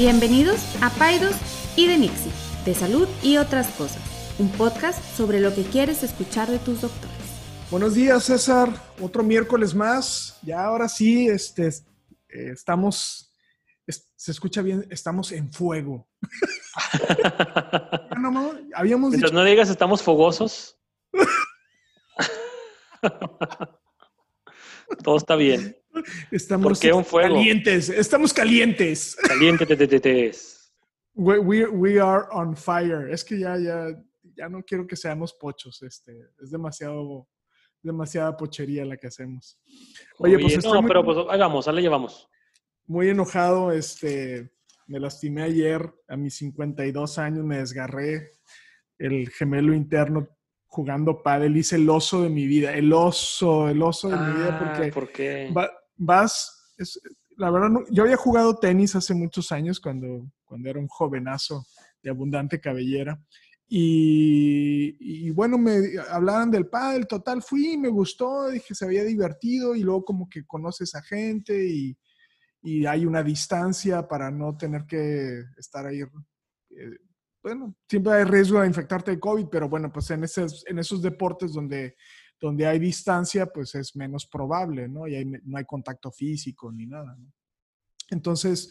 Bienvenidos a Paidos y de Nixie, de salud y otras cosas, un podcast sobre lo que quieres escuchar de tus doctores. Buenos días, César. Otro miércoles más. Ya ahora sí, este, eh, estamos, se escucha bien, estamos en fuego. no, no, habíamos Mientras no digas estamos fogosos. Todo está bien. Estamos calientes. Estamos calientes. Calientes. We, we, we, are on fire. Es que ya, ya, ya no quiero que seamos pochos. Este, es demasiado, demasiada pochería la que hacemos. Oye, pues no, pero pues hagamos, le llevamos. Muy enojado, este, me lastimé ayer a mis 52 años, me desgarré el gemelo interno jugando pádel, hice el oso de mi vida, el oso, el oso de mi vida, porque ah, ¿por qué? Vas, la verdad, yo había jugado tenis hace muchos años cuando, cuando era un jovenazo de abundante cabellera. Y, bueno, me hablaban del pádel, total, fui, me gustó, dije, se había divertido y luego como que conoces a gente y, y hay una distancia para no tener que estar ahí eh, bueno, siempre hay riesgo de infectarte de COVID, pero bueno, pues en esos, en esos deportes donde, donde hay distancia, pues es menos probable, ¿no? Y no hay contacto físico ni nada, ¿no? Entonces,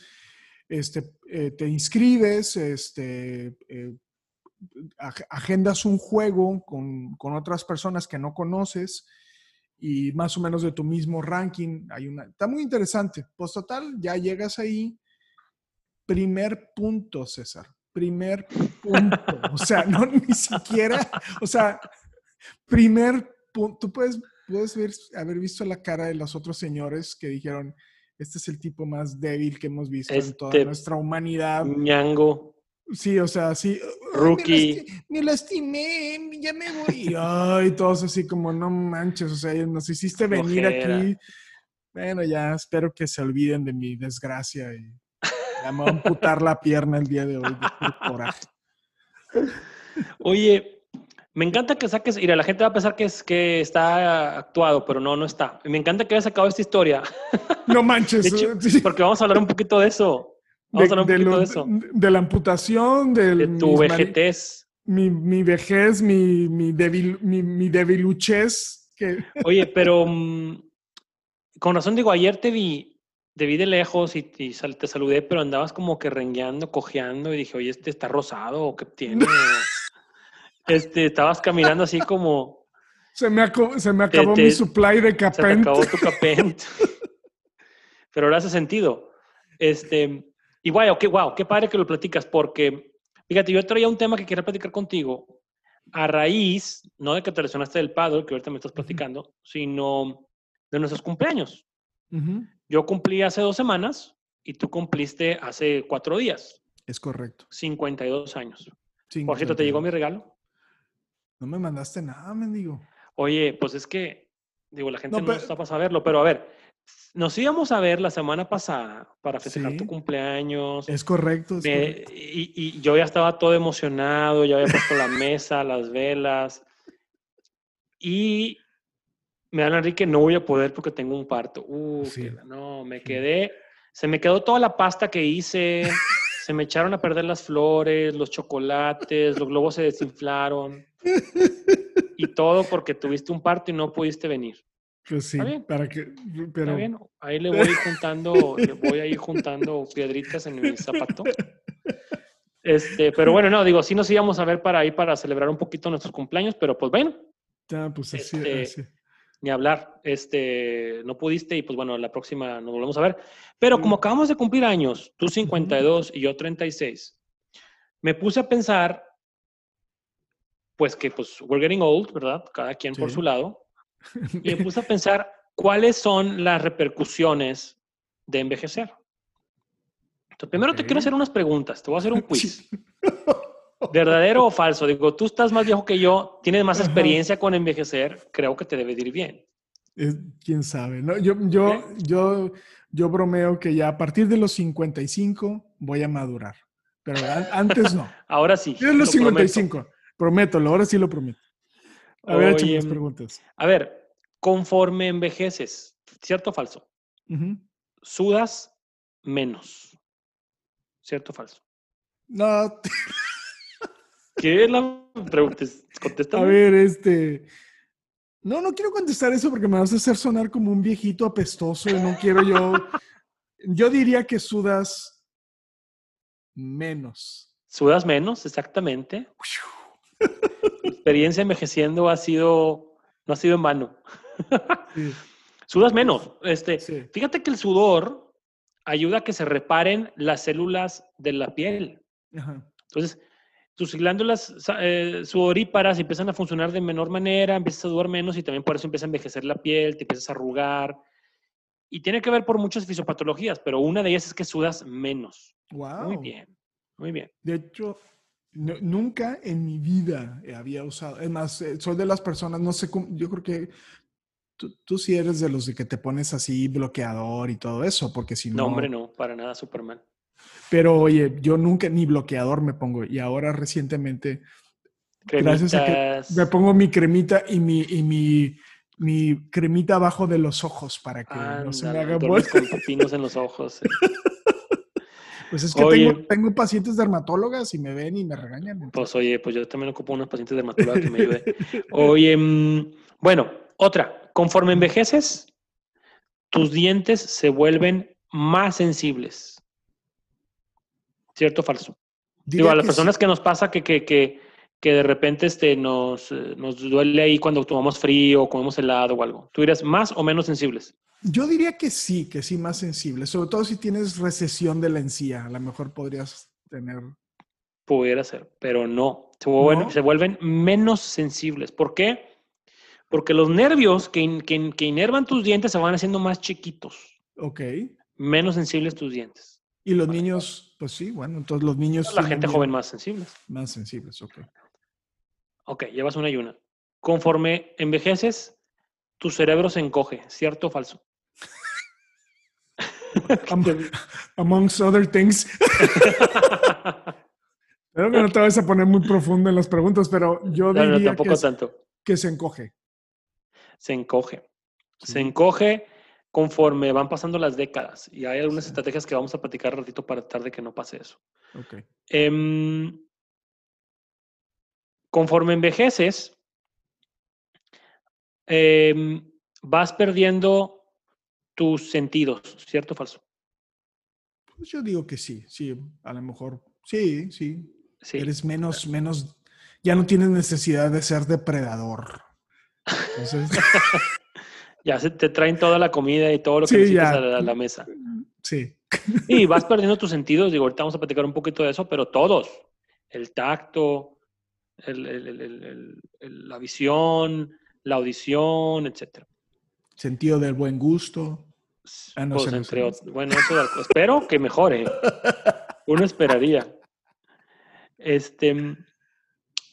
este, eh, te inscribes, este, eh, agendas un juego con, con, otras personas que no conoces y más o menos de tu mismo ranking. Hay una, está muy interesante. Pues total, ya llegas ahí. Primer punto, César primer punto. O sea, no ni siquiera, o sea, primer. Tú puedes, puedes ver, haber visto la cara de los otros señores que dijeron, este es el tipo más débil que hemos visto en toda este nuestra humanidad. Ñango. Sí, o sea, sí. Rookie. Me, lastimé, ya me voy. Ay, todos así como, no manches, o sea, nos hiciste venir aquí. Bueno, ya espero que se olviden de mi desgracia y me a amputar la pierna el día de hoy coraje. Oye, me encanta que saques, mira, la gente va a pensar que, es, que está actuado, pero no, no está. Me encanta que hayas sacado esta historia. No manches. Porque vamos a hablar un poquito de eso. Vamos a hablar un poquito de, eso. De la amputación, de tu vejez. Mi, mi, vejez, mi, mi, débil, mi, mi debiluchez. Que... Oye, pero mm, con razón digo, ayer te vi te vi de lejos y, te saludé, pero andabas como que rengueando, cojeando y dije, oye, este está rosado o qué tiene. este, estabas caminando así como... Se me, se me acabó mi supply de capent. Se acabó tu capent. pero ahora hace sentido. Este, y guay, qué wow, qué padre que lo platicas, porque fíjate, yo traía un tema que quería platicar contigo a raíz, no de que te lesionaste del paddle, que ahorita me estás platicando, sino de nuestros cumpleaños. Yo cumplí hace dos semanas y tú cumpliste hace cuatro días. Es correcto. 52 años. Por cierto, ¿te llegó mi regalo? No me mandaste nada, mendigo. Oye, pues es que, digo, la gente no, está para saberlo, pero a ver, nos íbamos a ver la semana pasada para festejar tu cumpleaños. Es correcto. Y, y, yo ya estaba todo emocionado, ya había puesto la mesa, las velas. Y me dan Enrique, no voy a poder porque tengo un parto. Uh, no, me quedé, se me quedó toda la pasta que hice, se me echaron a perder las flores, los chocolates, los globos se desinflaron. Y todo porque tuviste un parto y no pudiste venir. Pues sí, para que, pero... bien, ahí le voy juntando, le voy a ir juntando piedritas en mi zapato. Este, pero bueno, no, digo, sí nos íbamos a ver para ahí para celebrar un poquito nuestros cumpleaños, pero pues bueno. Ya, pues así, este, así ni hablar. Este, no pudiste y pues bueno, la próxima nos volvemos a ver. Pero como acabamos de cumplir años, tú 52 y yo 36, me puse a pensar, pues que pues we're getting old, ¿verdad? Cada quien por su lado. Y me puse a pensar cuáles son las repercusiones de envejecer. Entonces, primero te quiero hacer unas preguntas, te voy a hacer un quiz. ¿Verdadero o falso? Digo, tú estás más viejo que yo, tienes más experiencia con envejecer, creo que te debe ir bien. Quién sabe, ¿no? Yo, yo, yo, yo bromeo que ya a partir de los 55 voy a madurar, pero antes no. ahora sí. De los 55, prometo. ahora sí lo prometo. A ver, Oye, preguntas. A ver, conforme envejeces, ¿cierto o falso? Sudas menos. ¿Cierto o falso? No, ¿Qué la pregunta? Contesta. a ver, este. No, no quiero contestar eso porque me vas a hacer sonar como un viejito apestoso y no quiero yo. Yo diría que sudas menos. ¿Sudas menos? Exactamente. Experiencia envejeciendo ha sido, no ha sido en vano. Sí, Sudas menos. Este, sí. Fíjate que el sudor ayuda a que se reparen las células de la piel. Ajá. Entonces, tus glándulas eh, sudoríparas empiezan a funcionar de menor manera, empiezas a sudar menos y también por eso empieza a envejecer la piel, te empiezas a arrugar. Y tiene que ver por muchas fisiopatologías, pero una de ellas es que sudas menos. Wow. Muy bien, muy bien. De hecho, no- nunca en mi vida había usado. Es más, eh, soy de las personas, no sé cómo, yo creo que tú, tú sí eres de los de que te pones así bloqueador y todo eso, porque si no. No, hombre, no, para nada, Superman. Pero oye, yo nunca ni bloqueador me pongo y ahora recientemente Gracias a que Cremitas. me pongo mi cremita y mi, y mi, mi cremita abajo de los ojos para que no se me haga bol- con pepinos en los ojos. eh. Pues es que Oye. tengo, tengo pacientes dermatólogas y me ven y me regañan. Pues oye, pues yo también ocupo unos pacientes dermatólogos que me ayuden. Oye, mm, bueno, otra. Conforme envejeces, tus dientes se vuelven más sensibles. ¿Cierto o falso? Diría Digo, a las personas sí. que nos pasa que, que, que, que de repente este, nos, eh, nos duele ahí cuando tomamos frío o comemos helado o algo. ¿Tú dirías más o menos sensibles? Yo diría que sí, que sí más sensible, sobre todo si tienes recesión de la encía, a lo mejor podrías tener... Pudiera ser, pero no. Se vuelven, ¿No? se vuelven menos sensibles. ¿Por qué? Porque los nervios que, que, que inervan tus dientes se van haciendo más chiquitos, Ok. menos sensibles tus dientes. Y los niños, pues sí, bueno, entonces los niños... La gente joven más sensibles. Más sensibles, ok. Ok, llevas una y una. Conforme envejeces, tu cerebro se encoge, ¿cierto o falso? Am- amongst other things. Espero que no te vayas a poner muy profundo en las preguntas, pero yo No, no, diría tampoco que, tanto. que se encoge. Se encoge. Se encoge conforme van pasando las décadas. Y hay algunas estrategias que vamos a platicar ratito para tratar de que no pase eso. Ok. Em, conforme envejeces, em, vas perdiendo tus sentidos, ¿cierto o falso? Pues yo digo que sí, sí, a lo mejor. Sí, sí. Sí. Eres menos, menos, ya no tienes necesidad de ser depredador. Entonces, Ya se te traen toda la comida y todo lo que Sí, necesitas a la, a la mesa. sí. Y vas perdiendo tus sentidos. Digo, ahorita vamos a platicar un poquito de eso, pero todos. El tacto, el- el- el- la visión, la audición, etcétera. Sentido del buen gusto. Ah, no, Pues, entre otros. Bueno, eso espero que mejore. Uno esperaría. Este,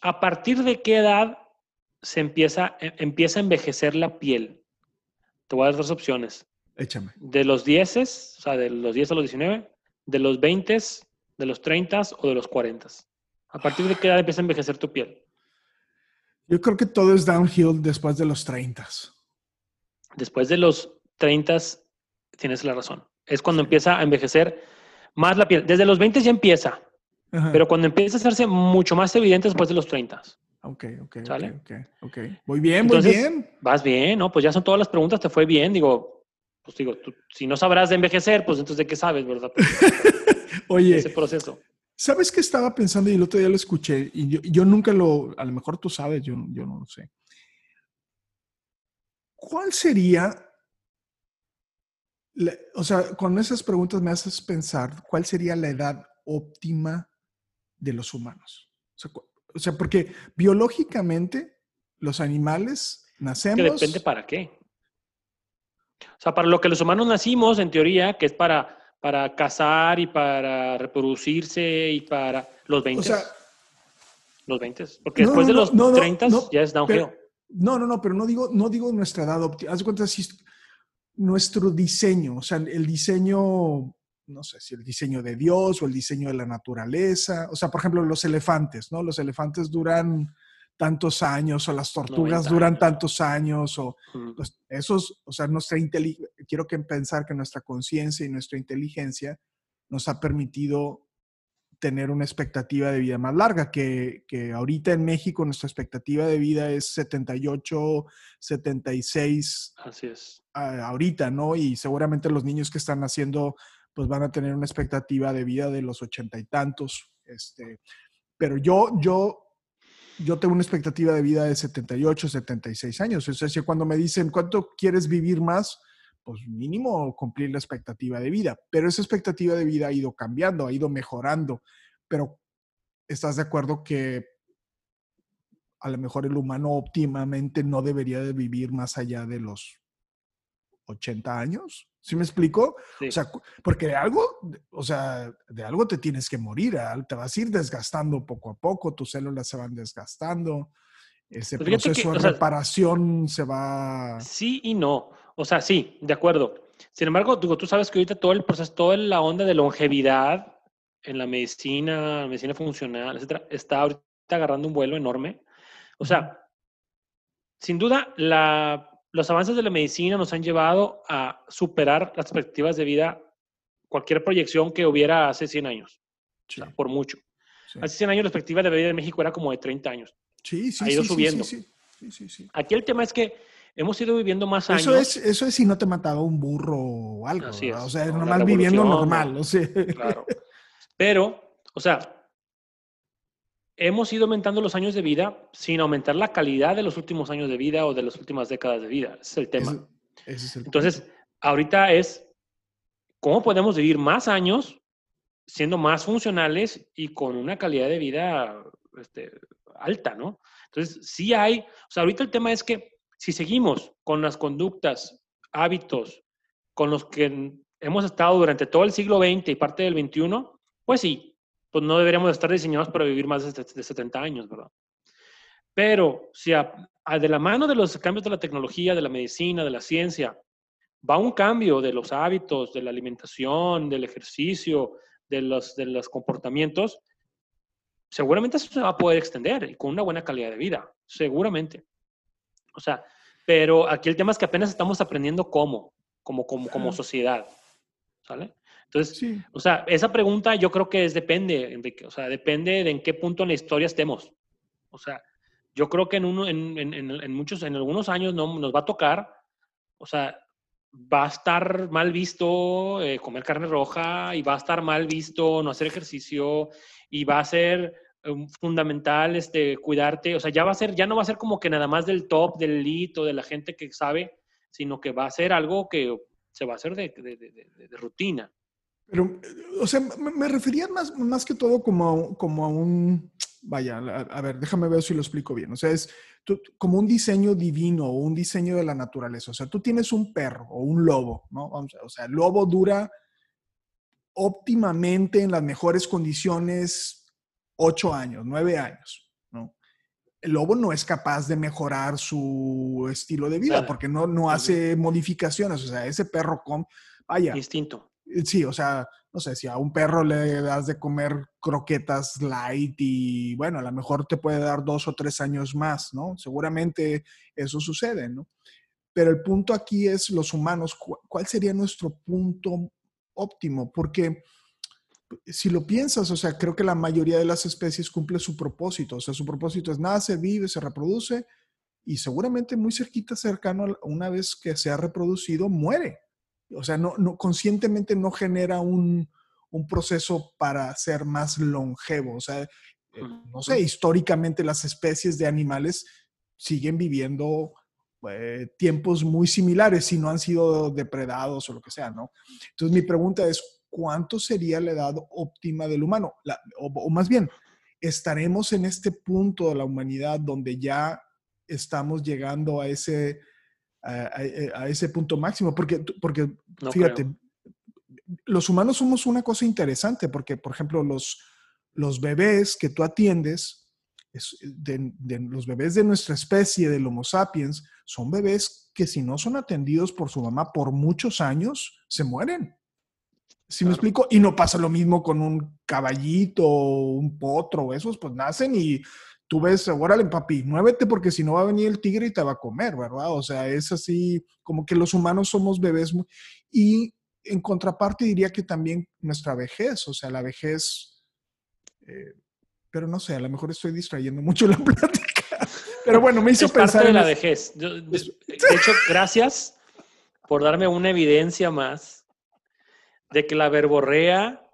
¿A partir de qué edad se empieza, em- empieza a envejecer la piel? Te voy a dar dos opciones. Échame. De los 10, o sea, de los 10 a los 19, de los 20, de los 30 o de los 40. ¿A partir de qué edad empieza a envejecer tu piel? Yo creo que todo es downhill después de los 30. Después de los 30, tienes la razón. Es cuando empieza a envejecer más la piel. Desde los 20 ya empieza, Ajá. pero cuando empieza a hacerse mucho más evidente después de los 30. Ok, ok, ok, ¿Sale? ok, ok. Muy bien, Entonces, muy bien. Vas bien, ¿no? Pues ya son todas las preguntas, te fue bien. Digo, pues digo, tú- si no sabrás de envejecer, pues entonces de qué sabes, ¿verdad? Oye, Ese proceso. ¿sabes qué estaba pensando? Y el otro día lo escuché y yo, yo nunca lo, a lo mejor tú sabes, yo, yo no lo sé. ¿Cuál sería, o sea, con esas preguntas me haces pensar, ¿cuál sería la edad óptima de los humanos? O sea, o sea, porque biológicamente los animales nacemos... Que depende para qué. O sea, para lo que los humanos nacimos, en teoría, que es para, para cazar y para reproducirse y para los 20. o sea, los 20. Porque No, después no, de los no, no, 30 no, ya es downhill. No, no, no, pero no digo, no digo nuestra edad óptima. Haz de cuenta si es nuestro diseño, o sea, el diseño, no sé si el diseño de Dios o el diseño de la naturaleza. O sea, por ejemplo, los elefantes, ¿no? Los elefantes duran tantos años o las tortugas 90 duran años. tantos años o Mm. pues, esos, o sea, nuestra inteligencia, quiero que pensar que nuestra conciencia y nuestra inteligencia nos ha permitido tener una expectativa de vida más larga, que, que, ahorita en México nuestra expectativa de vida es 78, 76. Así es. ahorita, ¿no? Y seguramente los niños que están naciendo pues van a tener una expectativa de vida de los ochenta y tantos. Este, pero yo, yo, yo tengo una expectativa de vida de 78, 76 años. O sea, cuando me dicen, ¿cuánto quieres vivir más? pues mínimo cumplir la expectativa de vida. Pero esa expectativa de vida ha ido cambiando, ha ido mejorando. Pero ¿estás de acuerdo que a lo mejor el humano óptimamente no debería de vivir más allá de los 80 años? ¿Sí me explico? O sea, porque de algo, o sea, de algo te tienes que morir, te vas a ir desgastando poco a poco, tus células se van desgastando, ese proceso de reparación se va... Sí y no. O sea, sí, de acuerdo. Sin embargo, tú, sabes que ahorita todo el proceso, toda la onda de longevidad en la medicina, medicina funcional, etcétera, está ahorita agarrando un vuelo enorme. O sea, sin duda, los avances de la medicina nos han llevado a superar las expectativas de vida, cualquier proyección que hubiera hace 100 años. por mucho. Hace 100 años la expectativa de vida en México era como de 30 años. Sí, sí, ha ido subiendo. Aquí el tema es que hemos ido viviendo más años. Eso es, eso es si no te mataba un burro o algo. O sea, normal viviendo normal. O sea. Claro. Pero, o sea, hemos ido aumentando los años de vida sin aumentar la calidad de los últimos años de vida o de las últimas décadas de vida. Ese es el tema. Entonces, ahorita es cómo podemos vivir más años siendo más funcionales y con una calidad de vida este, alta, ¿no? Entonces, sí hay, o sea, ahorita el tema es que si seguimos con las conductas, hábitos con los que hemos estado durante todo el siglo XX y parte del XXI, pues sí, pues no deberíamos estar diseñados para vivir más de 70 años, ¿verdad? Pero si de la mano de los cambios de la tecnología, de la medicina, de la ciencia, va un cambio de los hábitos, de la alimentación, del ejercicio, de los, de los comportamientos, seguramente eso se va a poder extender y con una buena calidad de vida, seguramente. O sea, pero aquí el tema es que apenas estamos aprendiendo cómo, como, como, como sociedad, ¿sale? Entonces, o sea, esa pregunta yo creo que es depende, Enrique, o sea, depende de en qué punto en la historia estemos. O sea, yo creo que en, uno, en, en, en muchos, en algunos años no, nos va a tocar, o sea, va a estar mal visto eh, comer carne roja y va a estar mal visto no hacer ejercicio y va a ser um, fundamental este, cuidarte, o sea, ya va a ser, ya no va a ser como que nada más del top, del elite o de la gente que sabe, sino que va a ser algo que se va a hacer de, de, rutina. Pero, o sea, me, refería más, más que todo como como a un, vaya, a, ver, déjame ver si lo explico bien. O sea, es como un diseño divino o un diseño de la naturaleza. O sea, tú tienes un perro o un lobo, ¿no? o sea, el lobo dura óptimamente en las mejores condiciones ocho años, nueve años, ¿no? El lobo no es capaz de mejorar su estilo de vida porque no, no hace modificaciones. O sea, ese perro con, vaya. Instinto. Sí, o sea, no sé, si a un perro le das de comer croquetas light y bueno, a lo mejor te puede dar dos o tres años más, ¿no? Seguramente eso sucede, ¿no? Pero el punto aquí es los humanos, ¿cuál sería nuestro punto óptimo? Porque si lo piensas, o sea, creo que la mayoría de las especies cumple su propósito, o sea, su propósito es nace, vive, se reproduce y seguramente muy cerquita, cercano, una vez que se ha reproducido, muere. O sea, no, no conscientemente no genera un, un, proceso para ser más longevo. O sea, eh, no sé, históricamente las especies de animales siguen viviendo eh, tiempos muy similares si no han sido depredados o lo que sea, ¿no? Entonces mi pregunta es, ¿cuánto sería la edad óptima del humano? o, o más bien, ¿estaremos en este punto de la humanidad donde ya estamos llegando a ese a, ese punto máximo, porque, porque fíjate, los humanos somos una cosa interesante, porque, por ejemplo, los, los bebés que tú atiendes, de, los bebés de nuestra especie, del Homo sapiens, son bebés que si no son atendidos por su mamá por muchos años, se mueren. ¿Sí me explico? Y no pasa lo mismo con un caballito, un potro, esos pues nacen y tú ves, órale, papi, muévete porque si no va a venir el tigre y te va a comer, ¿verdad? O sea, es así, como que los humanos somos bebés. Y en contraparte diría que también nuestra vejez, o sea, la vejez Eh, pero no sé, a lo mejor estoy distrayendo mucho la plática. Pero bueno, me hizo es pensar. parte de en la vejez. Yo- de, de hecho, gracias por darme una evidencia más de que la verborrea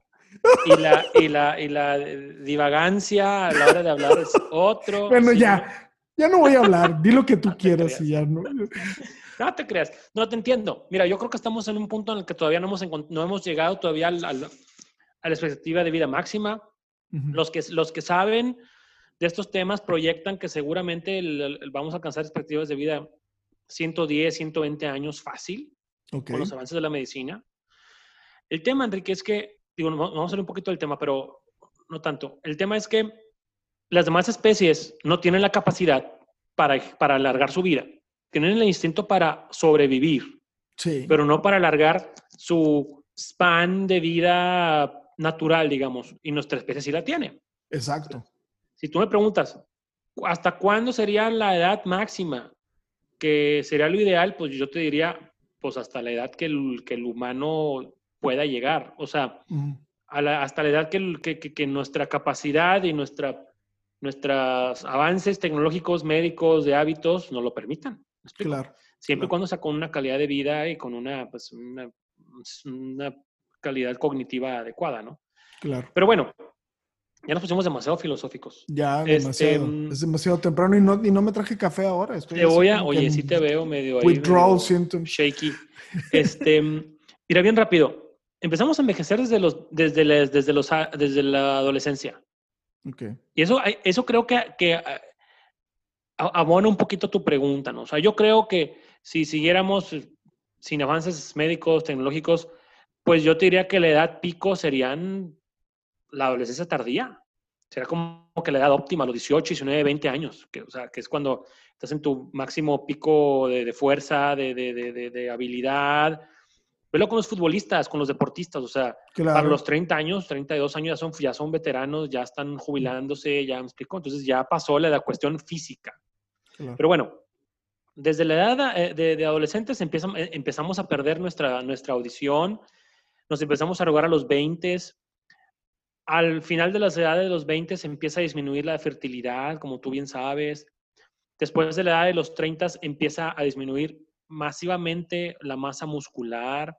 y la, y la, y la divagancia a la hora de hablar es otro. Bueno, ya, ya no voy a hablar. Di lo que tú No quieras y ya no. No te creas. No te entiendo. Mira, yo creo que estamos en un punto en el que todavía no hemos, no hemos llegado todavía al- al- a la expectativa de vida máxima. Los que, los que saben de estos temas proyectan que seguramente el- el- vamos a alcanzar expectativas de vida 110, 120 años fácil Ok. con los avances de la medicina. El tema, Enrique, es que, digo, vamos a salir un poquito del tema, pero no tanto. El tema es que las demás especies no tienen la capacidad para, para alargar su vida. Tienen el instinto para sobrevivir, Sí. pero no para alargar su span de vida natural, digamos. Y nuestra especie sí la tiene. Exacto. Si tú me preguntas, ¿hasta cuándo sería la edad máxima que sería lo ideal? Pues yo te diría, pues hasta la edad que el, que el humano pueda llegar. O sea, Ujú. a la- hasta la edad que, que- que- que nuestra capacidad y nuestra, nuestros avances tecnológicos, médicos, de hábitos nos lo permitan. Claro. Siempre y claro. cuando sea con una calidad de vida y con una, pues, una, una calidad cognitiva adecuada, ¿no? Claro. Pero bueno, ya nos pusimos demasiado filosóficos. Ya, Este, demasiado. mm, es demasiado temprano y no, y no me traje café ahora. Estoy Te voy a, oye, sí te veo medio ahí. Withdrawal symptoms. Shaky. Este, mira, bien rápido. Empezamos a envejecer desde, los, desde, la, desde, los, desde la adolescencia. Ok. Y eso, eso creo que, que a- a- abona un poquito tu pregunta, ¿no? O sea, yo creo que si siguiéramos sin avances médicos, tecnológicos, pues yo te diría que la edad pico serían la adolescencia tardía. Será como que la edad óptima, los 18, 19, 20 años, que, o sea, que es cuando estás en tu máximo pico de, de fuerza, de, de- de habilidad. Velo con los futbolistas, con los deportistas, o sea, Claro. para los 30 años, 32 años ya son, ya son veteranos, ya están jubilándose, ya me explico. Entonces ya pasó la, la cuestión física. claro. Pero bueno, desde la edad eh, de, de adolescentes empiezan- eh, empezamos a perder nuestra, nuestra audición, nos empezamos a rogar a los 20. Al final de las edades de los 20 se empieza a disminuir la fertilidad, como tú bien sabes. Después de la edad de los 30 empieza a disminuir masivamente la masa muscular.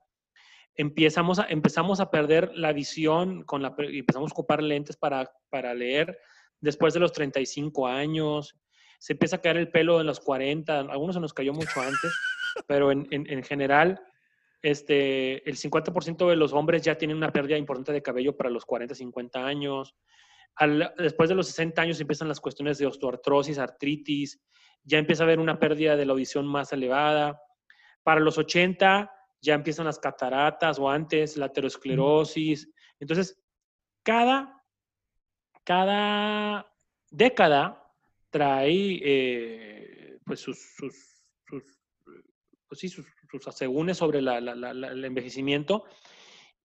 Empezamos a, empezamos a perder la visión con la, y empezamos a ocupar lentes para, para leer después de los 35 años. Se empieza a caer el pelo en los 40. A algunos se nos cayó mucho antes, pero en, en, en general este, el 50% de los hombres ya tienen una pérdida importante de cabello para los 40, 50 años. Al- después de los 60 años empiezan las cuestiones de osteoartrosis, artritis, ya empieza a haber una pérdida de la audición más elevada. Para los 80 ya empiezan las cataratas o antes la aterosclerosis. Entonces, cada, cada década trae eh, pues sus, sus, sus, pues sí, sus, sus asegúnes sobre la- la- la- la- el envejecimiento.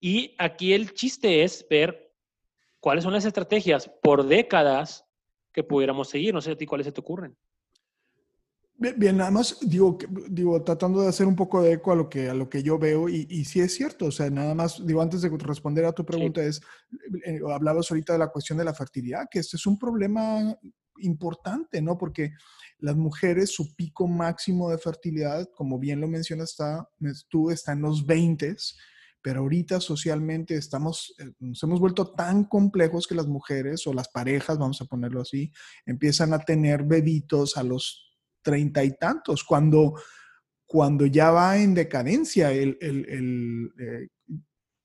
Y aquí el chiste es ver cuáles son las estrategias por décadas que pudiéramos seguir. No sé a ti cuáles se te ocurren. Bien, bien, nada más digo, digo, tratando de hacer un poco de eco a lo que, a lo que yo veo, y, y sí es cierto, o sea, nada más, digo, antes de responder a tu pregunta, es, eh, hablabas ahorita de la cuestión de la fertilidad, que este es un problema importante, ¿no? Porque las mujeres, su pico máximo de fertilidad, como bien lo mencionas, está, tú, está en los 20, pero ahorita socialmente estamos, eh, nos hemos vuelto tan complejos que las mujeres o las parejas, vamos a ponerlo así, empiezan a tener bebitos a los treinta y tantos, cuando, cuando ya va en decadencia eh, el-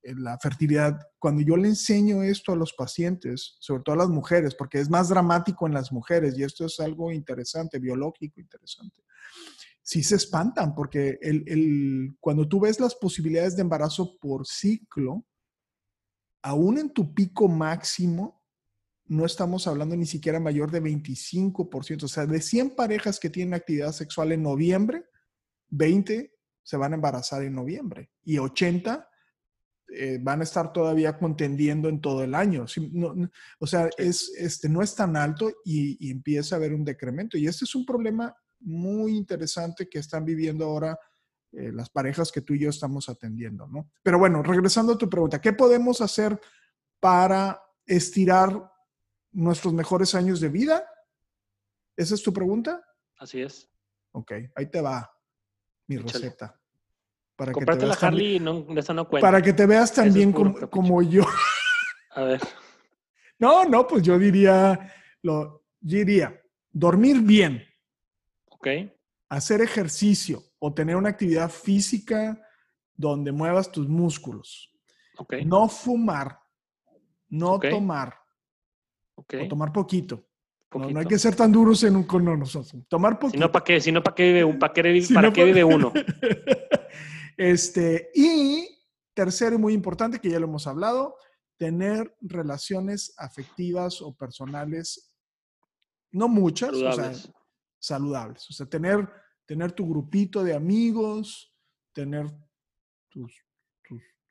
la fertilidad. Cuando yo le enseño esto a los pacientes, sobre todo a las mujeres, porque es más dramático en las mujeres y esto es algo interesante, biológico interesante, sí se espantan porque cuando tú ves las posibilidades de embarazo por ciclo, aún en tu pico máximo, no estamos hablando ni siquiera mayor de 25%. O sea, de 100 parejas que tienen actividad sexual en noviembre, 20 se van a embarazar en noviembre y 80 eh, van a estar todavía contendiendo en todo el año. Sí, no, no, o sea, es, este, no es tan alto y, y, empieza a haber un decremento. Y este es un problema muy interesante que están viviendo ahora eh, las parejas que tú y yo estamos atendiendo, ¿no? Pero bueno, regresando a tu pregunta, ¿qué podemos hacer para estirar nuestros mejores años de vida? ¿Esa es tu pregunta? Así es. Ok, ahí te va mi Échale. receta. Para que, te la veas tan, Harley y no, esa no cuenta. para que te veas tan Eso bien como, como yo. A ver, No, no, pues yo diría, lo, yo diría, dormir bien, ok. hacer ejercicio o tener una actividad física donde muevas tus músculos. Ok, No fumar, no tomar, o tomar poquito. No, no hay que ser tan duros en un, con nosotros. Tomar Si poquito. no, ¿para qué? Si no, ¿para qué vive, un- para qué, Si para no, qué vive uno? este, y tercero y muy importante, que ya lo hemos hablado, tener relaciones afectivas o personales, no muchas, o sea, Saludables. saludables. O sea, tener, tener tu grupito de amigos, tener tus,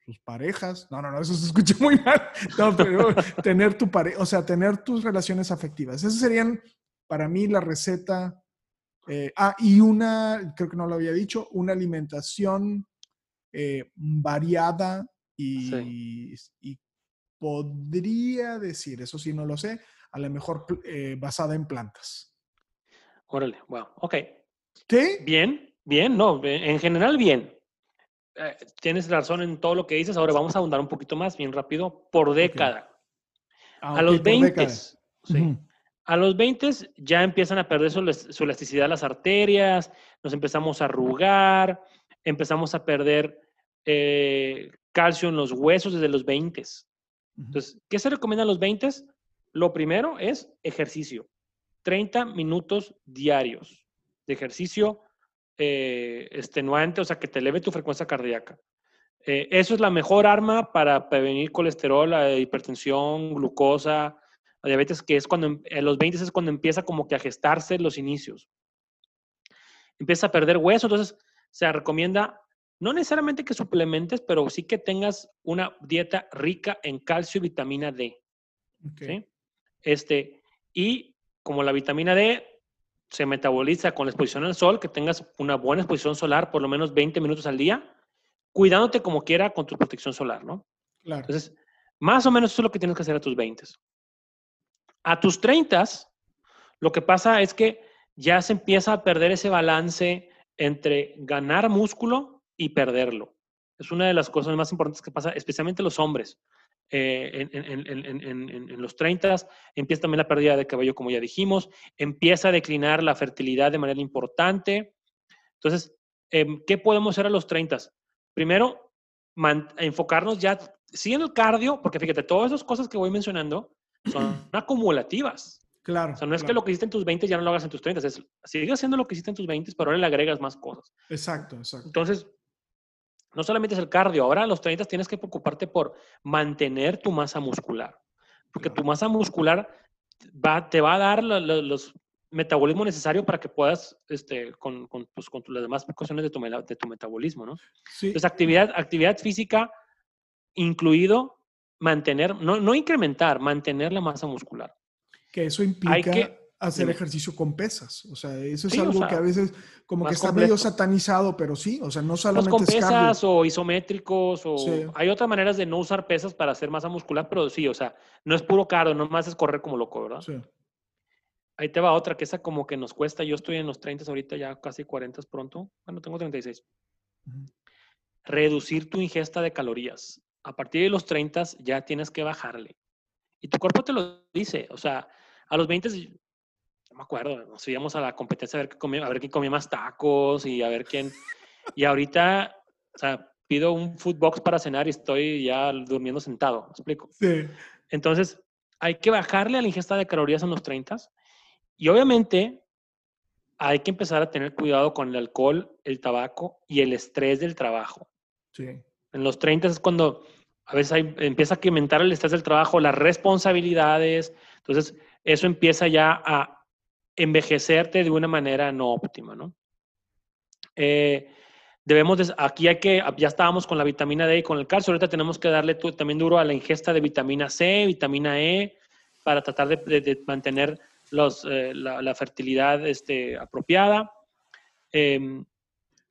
tus parejas. No, no, no, eso se escucha muy mal. No, pero tener tu pareja, o sea, tener tus relaciones afectivas. Esas serían para mí la receta. eh, ah, y una, creo que no lo había dicho, una alimentación eh, variada y, y podría decir, eso sí no lo sé, a lo mejor eh, basada en plantas. Órale, wow. Ok. ¿Sí? Bien, bien, no, en general bien. Eh, tienes razón en todo lo que dices. Ahora vamos a ahondar un poquito más, bien rápido, por década. Ah, a los por 20, década. sí. A los 20 ya empiezan a perder su, elas- su elasticidad las arterias, nos empezamos a arrugar, empezamos a perder eh, calcio en los huesos desde los 20. Ujú. Entonces, ¿qué se recomienda a los 20? Lo primero es ejercicio. 30 minutos diarios de ejercicio eh, extenuante, o sea, que te eleve tu frecuencia cardíaca. Eh, eso es la mejor arma para prevenir colesterol, la hipertensión, glucosa, la diabetes, que es cuando en los 20 es cuando empieza como que a gestarse los inicios. Empieza a perder hueso, entonces se recomienda no necesariamente que suplementes, pero sí que tengas una dieta rica en calcio y vitamina D. Este, y como la vitamina D se metaboliza con la exposición al sol, que tengas una buena exposición solar, por lo menos 20 minutos al día, cuidándote como quiera con tu protección solar, ¿no? Claro. Entonces, más o menos eso es lo que tienes que hacer a tus 20. A tus 30, lo que pasa es que ya se empieza a perder ese balance entre ganar músculo y perderlo. Es una de las cosas más importantes que pasa, especialmente los hombres. Eh, en, en- en- en- los 30 empieza también la pérdida de cabello, como ya dijimos, empieza a declinar la fertilidad de manera importante. Entonces, em, ¿qué podemos hacer a los 30? Primero, man- enfocarnos ya, en el cardio, porque fíjate, todas esas cosas que voy mencionando son acumulativas. Claro. O sea, no es que claro. lo que hiciste en tus 20 ya no lo hagas en tus 30, es sigue haciendo lo que hiciste en tus 20, pero ahora le agregas más cosas. Exacto, exacto. Entonces, no solamente es el cardio, ahora a los 30 tienes que preocuparte por mantener tu masa muscular, porque tu masa muscular va, te va a dar lo- lo- los metabolismo necesario para que puedas, este, con, con, pues, con las demás cuestiones de tu, de tu metabolismo, ¿no? Sí. Entonces, actividad, actividad física, incluido mantener, no, no incrementar, mantener la masa muscular. Que eso implica que- hacer ejercicio con pesas. O sea, eso es Sí, o algo sea, que a veces como que está completo. medio satanizado, pero sí, o sea, no Pues solamente con es cardio. pesas o isométricos o Sí. hay otras maneras de no usar pesas para hacer masa muscular, pero sí, o sea, no es puro cardio, nomás es correr como loco, ¿verdad? Sí. Ahí te va otra, que esa como que nos cuesta, yo estoy en los 30 ahorita, ya casi 40 pronto, bueno, tengo 36. Ujú. Reducir tu ingesta de calorías. A partir de los 30 ya tienes que bajarle. Y tu cuerpo te lo dice, o sea, a los 20 no me acuerdo, nos íbamos a la competencia a ver, comía, a ver quién comía más tacos y a ver quién. Y ahorita, o sea, pido un food box para cenar y estoy ya durmiendo sentado, ¿me explico? Sí. Entonces, hay que bajarle a la ingesta de calorías en los 30 y obviamente hay que empezar a tener cuidado con el alcohol, el tabaco y el estrés del trabajo. Sí. En los 30 es cuando a veces hay- empieza a incrementar el estrés del trabajo, las responsabilidades. Entonces, eso empieza ya a envejecerte de una manera no óptima, ¿no? Eh, debemos, de- aquí hay que, ya estábamos con la vitamina D y con el calcio, ahorita tenemos que darle tu- también duro a la ingesta de vitamina C, vitamina E, para tratar de, de- de mantener los, eh, la, la fertilidad este, apropiada. Em,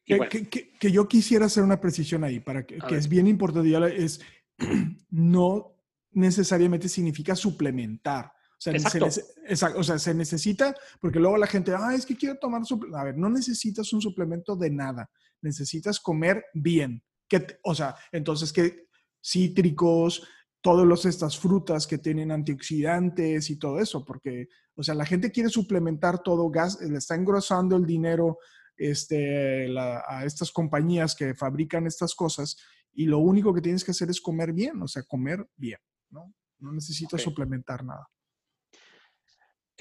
Que, bueno, que- que- que yo quisiera hacer una precisión ahí, para que, es bien importante, es no necesariamente significa suplementar. O sea, se, o sea, se necesita, porque luego la gente, ah, es que quiero tomar suplemento. A ver, no necesitas un suplemento de nada. Necesitas comer bien. Que, o sea, entonces, que cítricos, todas estas frutas que tienen antioxidantes y todo eso, porque, o sea, la gente quiere suplementar todo gas, le está engrosando el dinero este, a estas compañías que fabrican estas cosas y lo único que tienes que hacer es comer bien, o sea, comer bien, ¿no? No necesitas suplementar nada.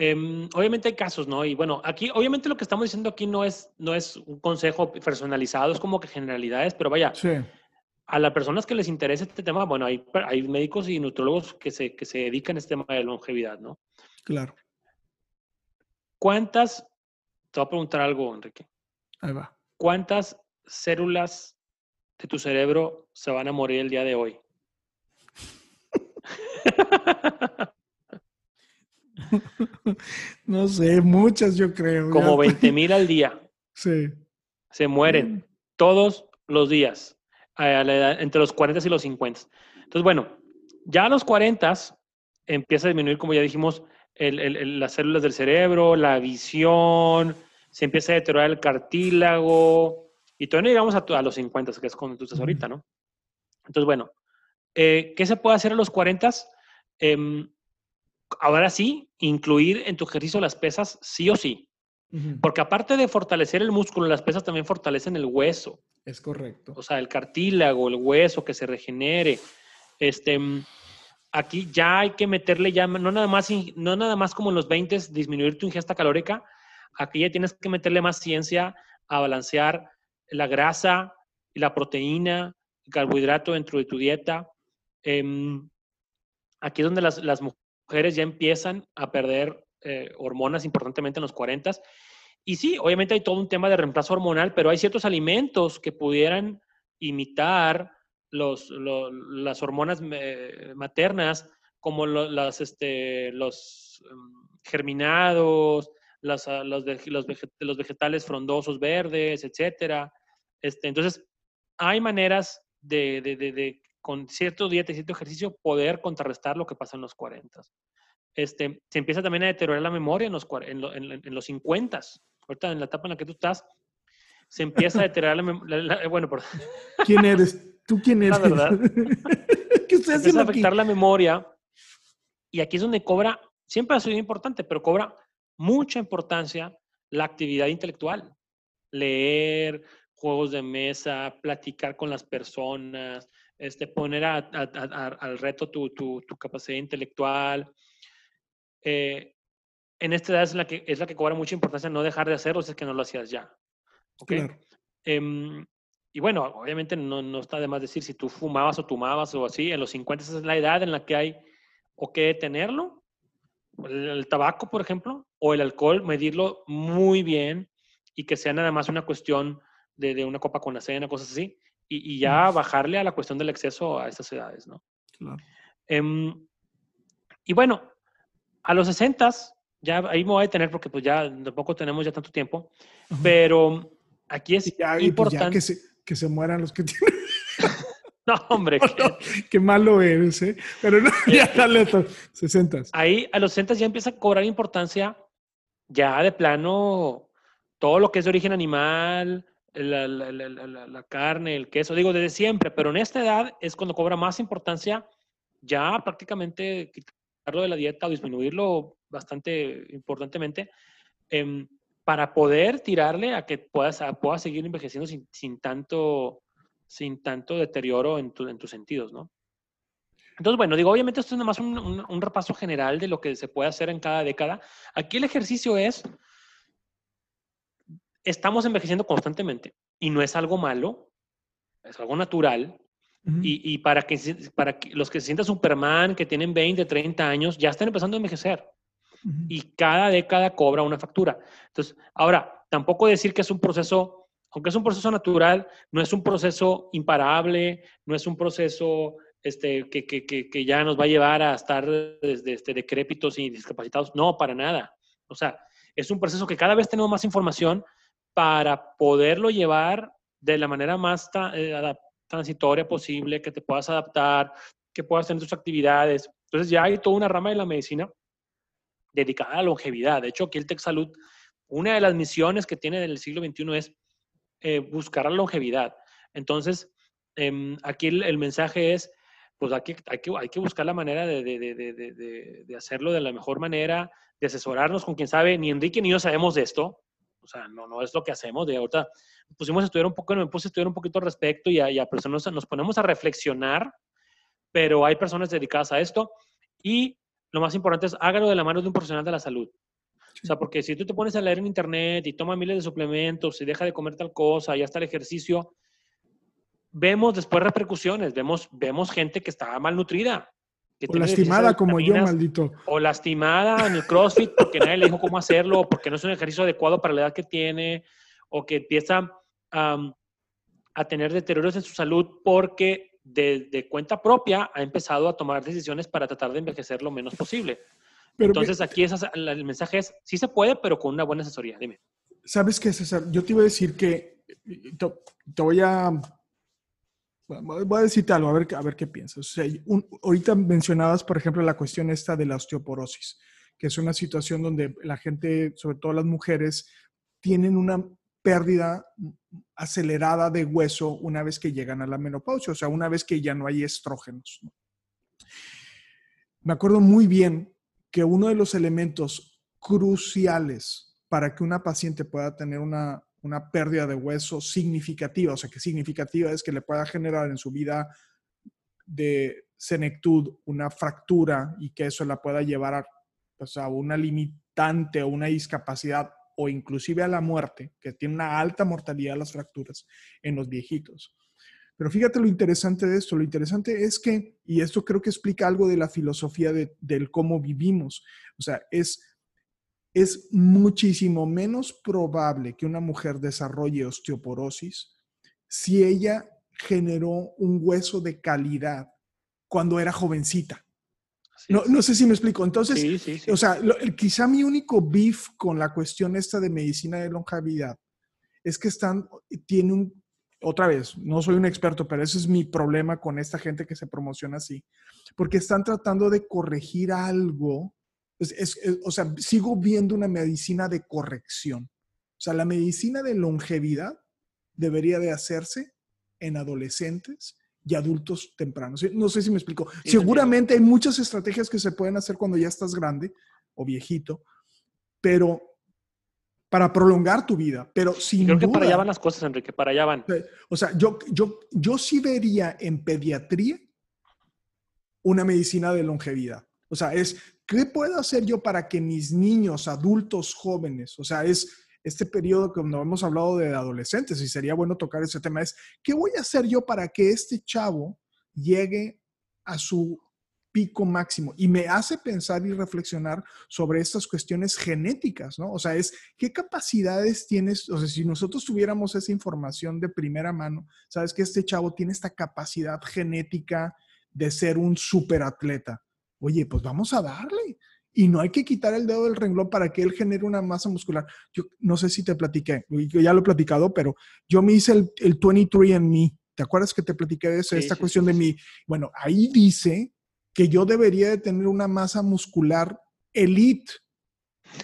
Em, obviamente hay casos, ¿no? Y bueno, aquí, obviamente lo que estamos diciendo aquí no es, no es un consejo personalizado, es como que generalidades, pero vaya, sí a las personas que les interesa este tema, bueno, hay, hay médicos y nutrólogos que se, que se dedican a este tema de longevidad, ¿no? Claro. ¿Cuántas, te voy a preguntar algo, Enrique. Ahí va. ¿Cuántas células de tu cerebro se van a morir el día de hoy? no sé, muchas yo creo. Como 20 mil al día. Sí. Se mueren todos los días entre los 40 y los 50. Entonces, bueno, ya a los 40 empieza a disminuir, como ya dijimos, las células del cerebro, la visión, se empieza a deteriorar el cartílago y todavía no llegamos a, los 50, que es cuando tú estás ahorita, ¿no? Entonces, bueno, eh, ¿qué se puede hacer a los 40? Em, ahora sí, incluir en tu ejercicio las pesas sí o sí. Porque aparte de fortalecer el músculo, las pesas también fortalecen el hueso. Es correcto. O sea, el cartílago, el hueso que se regenere. Este, aquí ya hay que meterle ya, no nada más, no nada más como en los 20 disminuir tu ingesta calórica, aquí ya tienes que meterle más ciencia a balancear la grasa la proteína, el carbohidrato dentro de tu dieta. Em, aquí es donde las, las, mujeres ya empiezan a perder eh, hormonas importantemente en los 40 y sí, obviamente hay todo un tema de reemplazo hormonal, pero hay ciertos alimentos que pudieran imitar los, las hormonas maternas, como las, este, los em, germinados, ah, los, los, los, vegetales frondosos verdes, etc. Este, entonces, hay maneras de, con cierto dieta y cierto ejercicio, poder contrarrestar lo que pasa en los 40. Este, se empieza también a deteriorar la memoria en los, en, en los 50 ahorita en la etapa en la que tú estás, se empieza a deteriorar la memoria. Bueno, por... ¿Quién eres? ¿Tú quién eres? La verdad. ¿Qué se empieza a afectar la memoria y aquí es donde cobra, siempre ha sido importante, pero cobra mucha importancia la actividad intelectual. Leer, juegos de mesa, platicar con las personas, este, poner al reto tu, tu, tu, capacidad intelectual. Eh, en esta edad es la que, es la que cobra mucha importancia no dejar de hacerlo si es que no lo hacías ya. ¿Ok? Em, y bueno, obviamente no, no, está de más decir si tú fumabas o tomabas o así, en los 50 esa es la edad en la que hay o que detenerlo, el, tabaco, por ejemplo, o el alcohol, medirlo muy bien y que sea nada más una cuestión de, de una copa con la cena, cosas así, y, y, ya bajarle a la cuestión del exceso a estas edades, ¿no? Claro. Em, y bueno, a los 60 ya ahí me voy a detener porque pues ya tampoco tenemos ya tanto tiempo, pero aquí es pues, importante. que, se, que se mueran los que tienen. no, hombre. qué malo eres, ¿eh? Pero no, ya dale 60. Ahí a los 60 ya empieza a cobrar importancia ya de plano todo lo que es de origen animal, la, la, la, la, carne, el queso, digo desde siempre, pero en esta edad es cuando cobra más importancia ya prácticamente quitarlo de la dieta o disminuirlo bastante importantemente, em, para poder tirarle a que puedas, puedas seguir envejeciendo sin, sin, tanto, sin tanto deterioro en, en tus sentidos, ¿no? Entonces, bueno, digo, obviamente esto es nada más un, un, repaso general de lo que se puede hacer en cada década. Aquí el ejercicio es, estamos envejeciendo constantemente y no es algo malo, es algo natural. y, y, para, que, para que los que se sientan Superman, que tienen 20, 30 años, ya están empezando a envejecer y cada década cobra una factura. Entonces, ahora, tampoco decir que es un proceso, aunque es un proceso natural, no es un proceso imparable, no es un proceso este, que, que, que, ya nos va a llevar a estar desde este, decrépitos y discapacitados. No, para nada. O sea, es un proceso que cada vez tenemos más información para poderlo llevar de la manera más eh, transitoria posible, que te puedas adaptar, que puedas tener tus actividades. Entonces ya hay toda una rama de la medicina dedicada a la longevidad. De hecho, aquí el Tech Salud, una de las misiones que tiene del siglo XXI es eh, buscar la longevidad. Entonces, em, aquí el, mensaje es, pues hay que, hay que, hay que buscar la manera de, de, de, hacerlo de la mejor manera, de asesorarnos con quien sabe. Ni Enrique ni yo sabemos de esto. O sea, no, no es lo que hacemos. De ahorita pusimos a estudiar un poco, me puse a estudiar un poquito al respecto y a, y a personas, nos ponemos a reflexionar, pero hay personas dedicadas a esto. Y lo más importante es hágalo de la mano de un profesional de la salud. O sea, porque si tú te pones a leer en internet y toma miles de suplementos y deja de comer tal cosa y hasta el ejercicio, vemos después repercusiones, vemos, vemos gente que está malnutrida. Que o lastimada como yo, maldito. O lastimada en el CrossFit porque nadie le dijo cómo hacerlo, o porque no es un ejercicio adecuado para la edad que tiene, o que empieza a tener deterioros en su salud porque de, cuenta propia ha empezado a tomar decisiones para tratar de envejecer lo menos posible. Entonces aquí el mensaje es, sí se puede, pero con una buena asesoría. Dime. ¿Sabes qué, César? Yo te iba a decir que, te, voy a, voy a decirte algo, a ver, a ver qué piensas. O sea, ahorita mencionabas, por ejemplo, la cuestión esta de la osteoporosis, que es una situación donde la gente, sobre todo las mujeres, tienen una pérdida acelerada de hueso una vez que llegan a la menopausia, o sea, una vez que ya no hay estrógenos. Me acuerdo muy bien que uno de los elementos cruciales para que una paciente pueda tener una, una pérdida de hueso significativa, o sea, que significativa es que le pueda generar en su vida de senectud una fractura y que eso la pueda llevar a, una limitante o una discapacidad o inclusive a la muerte, que tiene una alta mortalidad las fracturas en los viejitos. Pero fíjate lo interesante de esto, lo interesante es que, y esto creo que explica algo de la filosofía de, del cómo vivimos, o sea, es, es muchísimo menos probable que una mujer desarrolle osteoporosis si ella generó un hueso de calidad cuando era jovencita. No, no, sé si me explico. Entonces, o sea, quizá mi único beef con la cuestión esta de medicina de longevidad es que están, tiene un, otra vez, no soy un experto, pero ese es mi problema con esta gente que se promociona así, porque están tratando de corregir algo. O sea, sigo viendo una medicina de corrección. O sea, la medicina de longevidad debería de hacerse en adolescentes y adultos tempranos. No sé si me explico. Seguramente hay muchas estrategias que se pueden hacer cuando ya estás grande o viejito, pero para prolongar tu vida, pero sin Creo que para allá van las cosas, Enrique, para allá van. O sea, yo, yo, yo sí vería en pediatría una medicina de longevidad. O sea, es, ¿qué puedo hacer yo para que mis niños, adultos, jóvenes, o sea, es este periodo cuando hemos hablado de adolescentes y sería bueno tocar ese tema, es, ¿qué voy a hacer yo para que este chavo llegue a su pico máximo y me hace pensar y reflexionar sobre estas cuestiones genéticas, ¿no? O sea, es qué capacidades tienes, o sea, si nosotros tuviéramos esa información de primera mano, sabes que este chavo tiene esta capacidad genética de ser un superatleta. Oye, pues vamos a darle. Y no hay que quitar el dedo del renglón para que él genere una masa muscular. Yo no sé si te platiqué, yo ya lo he platicado, pero yo me hice el, el 23 en mí. ¿Te acuerdas que te platiqué de eso, esta cuestión de mí? Bueno, ahí dice que yo debería de tener una masa muscular elite.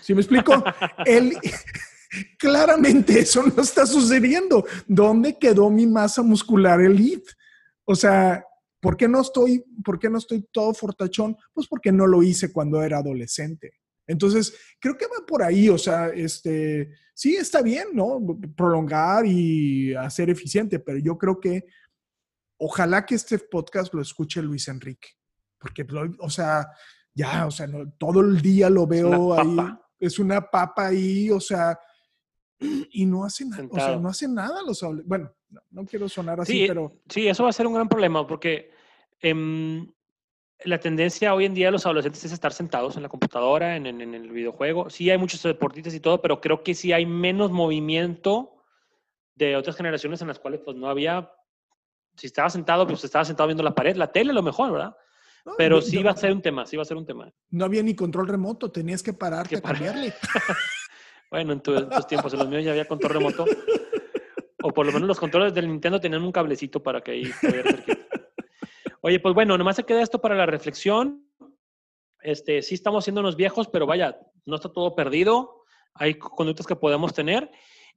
¿Sí me explico? El, claramente eso no está sucediendo. ¿Dónde quedó mi masa muscular elite? O sea, ¿por qué no estoy, por qué no estoy todo fortachón? Pues porque no lo hice cuando era adolescente. Entonces, creo que va por ahí, o sea, este, sí está bien, ¿no? Prolongar y hacer eficiente, pero yo creo que ojalá que este podcast lo escuche Luis Enrique porque, o sea, ya, o sea, todo el día lo veo ahí, es una papa ahí, o sea, y no hace nada, o sea, no hace nada los Bueno, no, quiero sonar así, pero... Sí, eso va a ser un gran problema porque em, la tendencia hoy en día de los adolescentes es estar sentados en la computadora, en, en, el videojuego. Sí hay muchos deportistas y todo, pero creo que sí hay menos movimiento de otras generaciones en las cuales pues no había, si estaba sentado, pues estaba sentado viendo la pared, la tele a lo mejor, ¿verdad? Pero sí va a ser un tema, sí va a ser un tema. No había ni control remoto, tenías que pararte a cambiarle. bueno, en, tus tiempos, en los míos ya había control remoto. O por lo menos los controles del Nintendo tenían un cablecito para que ahí Oye, pues bueno, nomás se queda esto para la reflexión. este, sí estamos haciendo unos viejos, pero vaya, no está todo perdido. Hay conductas que podemos tener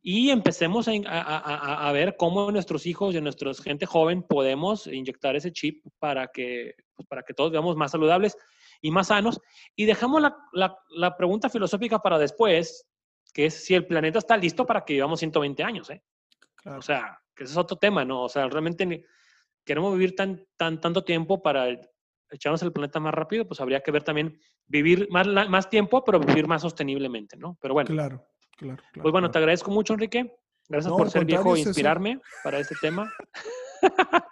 y empecemos a, ver cómo nuestros hijos y nuestra gente joven podemos inyectar ese chip para que, pues, para que todos veamos más saludables y más sanos. Y dejamos la, la, pregunta filosófica para después, que es si el planeta está listo para que vivamos 120 años. ¿eh? O sea, que ese es otro tema, ¿no? O sea, realmente queremos vivir tan, tan, tanto tiempo para echarnos el planeta más rápido, pues habría que ver también vivir más, más tiempo, pero vivir más sosteniblemente, ¿no? Pero bueno. Claro, claro. pues bueno, te agradezco mucho, Enrique. Gracias por ser viejo e inspirarme para este tema.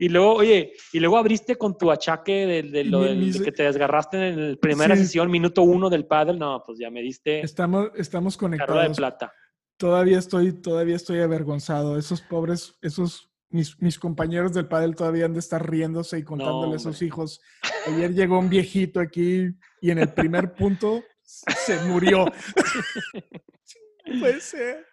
y luego, oye, y luego abriste con tu achaque de, lo que te desgarraste en la primera sesión, minuto uno del paddle. No, pues ya me diste. Estamos, estamos conectados. de plata. Todavía estoy, todavía estoy avergonzado. Esos pobres, esos mis, compañeros del pádel todavía han de estar riéndose y contándole a sus hijos. Ayer llegó un viejito aquí y en el primer punto se murió. puede ser.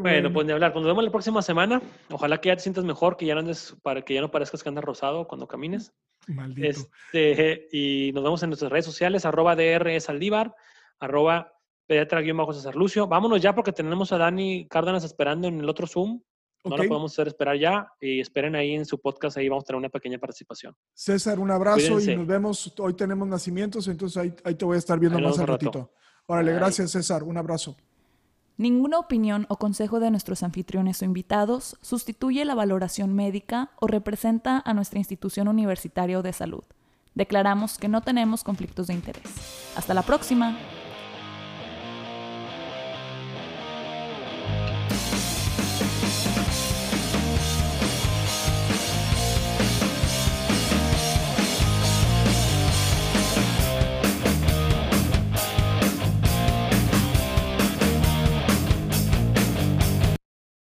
bueno. pues de hablar. Cuando vemos la próxima semana, ojalá que ya te sientas mejor, que ya no andes, para que ya no parezcas que andas rosado cuando camines. Maldito. Este, y nos vemos en nuestras redes sociales, arroba DR Saldívar, arroba pediatra-cesar Lucio. Vámonos ya porque tenemos a Dani Cárdenas esperando en el otro Zoom. No lo podemos hacer esperar ya y esperen ahí en su podcast, ahí vamos a tener una pequeña participación. César, un abrazo y nos vemos. Hoy tenemos nacimientos, entonces ahí, te voy a estar viendo más al ratito. Órale, gracias César, un abrazo. Ninguna opinión o consejo de nuestros anfitriones o invitados sustituye la valoración médica o representa a nuestra institución universitaria de salud. Declaramos que no tenemos conflictos de interés. Hasta la próxima.